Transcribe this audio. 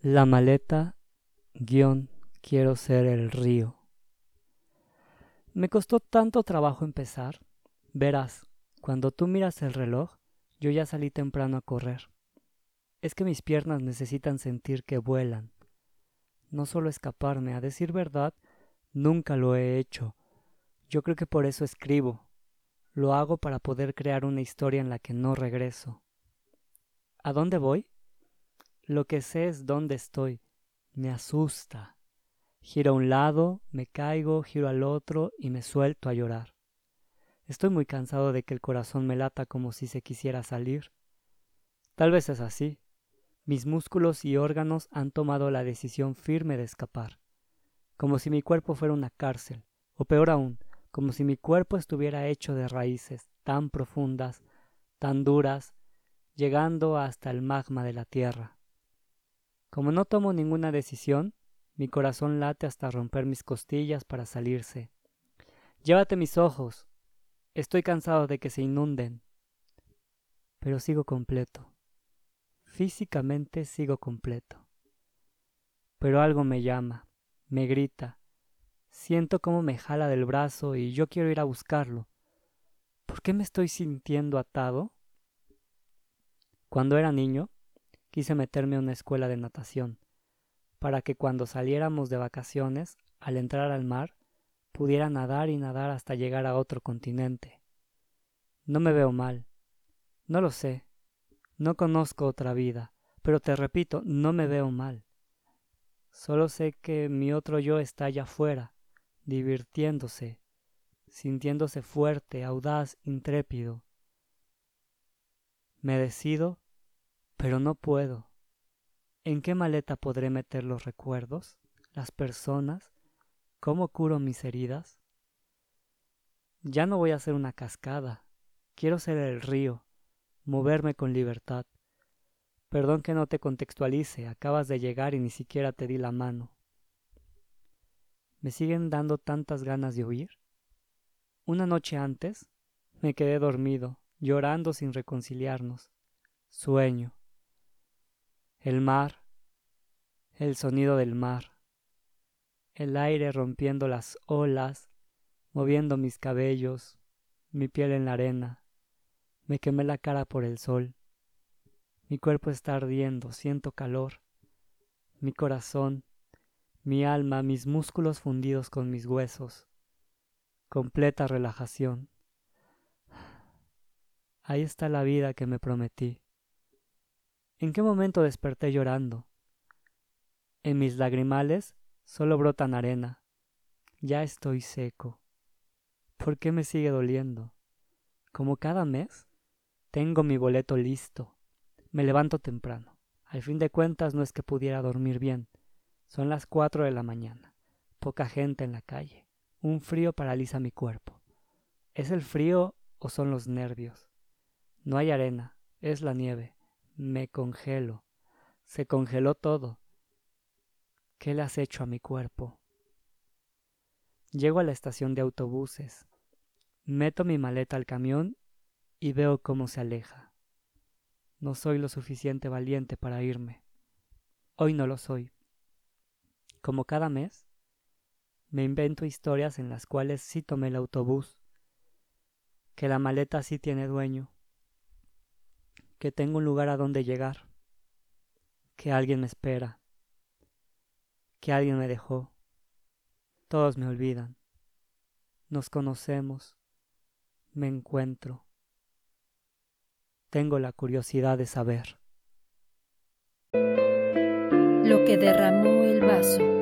La maleta, guion, quiero ser el río. Me costó tanto trabajo empezar. Verás, cuando tú miras el reloj, yo ya salí temprano a correr. Es que mis piernas necesitan sentir que vuelan. No solo escaparme, a decir verdad, nunca lo he hecho. Yo creo que por eso escribo. Lo hago para poder crear una historia en la que no regreso. ¿A dónde voy? Lo que sé es dónde estoy. Me asusta. Giro a un lado, me caigo, giro al otro y me suelto a llorar. Estoy muy cansado de que el corazón me lata como si se quisiera salir. Tal vez es así. Mis músculos y órganos han tomado la decisión firme de escapar, como si mi cuerpo fuera una cárcel, o peor aún, como si mi cuerpo estuviera hecho de raíces tan profundas, tan duras, llegando hasta el magma de la tierra. Como no tomo ninguna decisión, mi corazón late hasta romper mis costillas para salirse. Llévate mis ojos. Estoy cansado de que se inunden. Pero sigo completo. Físicamente sigo completo. Pero algo me llama, me grita. Siento cómo me jala del brazo y yo quiero ir a buscarlo. ¿Por qué me estoy sintiendo atado? Cuando era niño, quise meterme a una escuela de natación, para que cuando saliéramos de vacaciones, al entrar al mar, pudiera nadar y nadar hasta llegar a otro continente. No me veo mal. No lo sé. No conozco otra vida, pero te repito, no me veo mal. Solo sé que mi otro yo está allá afuera, divirtiéndose, sintiéndose fuerte, audaz, intrépido. Me decido pero no puedo. ¿En qué maleta podré meter los recuerdos, las personas? ¿Cómo curo mis heridas? Ya no voy a ser una cascada, quiero ser el río, moverme con libertad. Perdón que no te contextualice, acabas de llegar y ni siquiera te di la mano. ¿Me siguen dando tantas ganas de huir? Una noche antes me quedé dormido, llorando sin reconciliarnos. Sueño el mar, el sonido del mar, el aire rompiendo las olas, moviendo mis cabellos, mi piel en la arena, me quemé la cara por el sol, mi cuerpo está ardiendo, siento calor, mi corazón, mi alma, mis músculos fundidos con mis huesos, completa relajación. Ahí está la vida que me prometí. ¿En qué momento desperté llorando? En mis lagrimales solo brotan arena. Ya estoy seco. ¿Por qué me sigue doliendo? Como cada mes, tengo mi boleto listo. Me levanto temprano. Al fin de cuentas no es que pudiera dormir bien. Son las cuatro de la mañana. Poca gente en la calle. Un frío paraliza mi cuerpo. ¿Es el frío o son los nervios? No hay arena, es la nieve. Me congelo. Se congeló todo. ¿Qué le has hecho a mi cuerpo? Llego a la estación de autobuses. Meto mi maleta al camión y veo cómo se aleja. No soy lo suficiente valiente para irme. Hoy no lo soy. Como cada mes, me invento historias en las cuales sí tomé el autobús, que la maleta sí tiene dueño, que tengo un lugar a donde llegar, que alguien me espera, que alguien me dejó. Todos me olvidan. Nos conocemos. Me encuentro. Tengo la curiosidad de saber. Lo que derramó el vaso.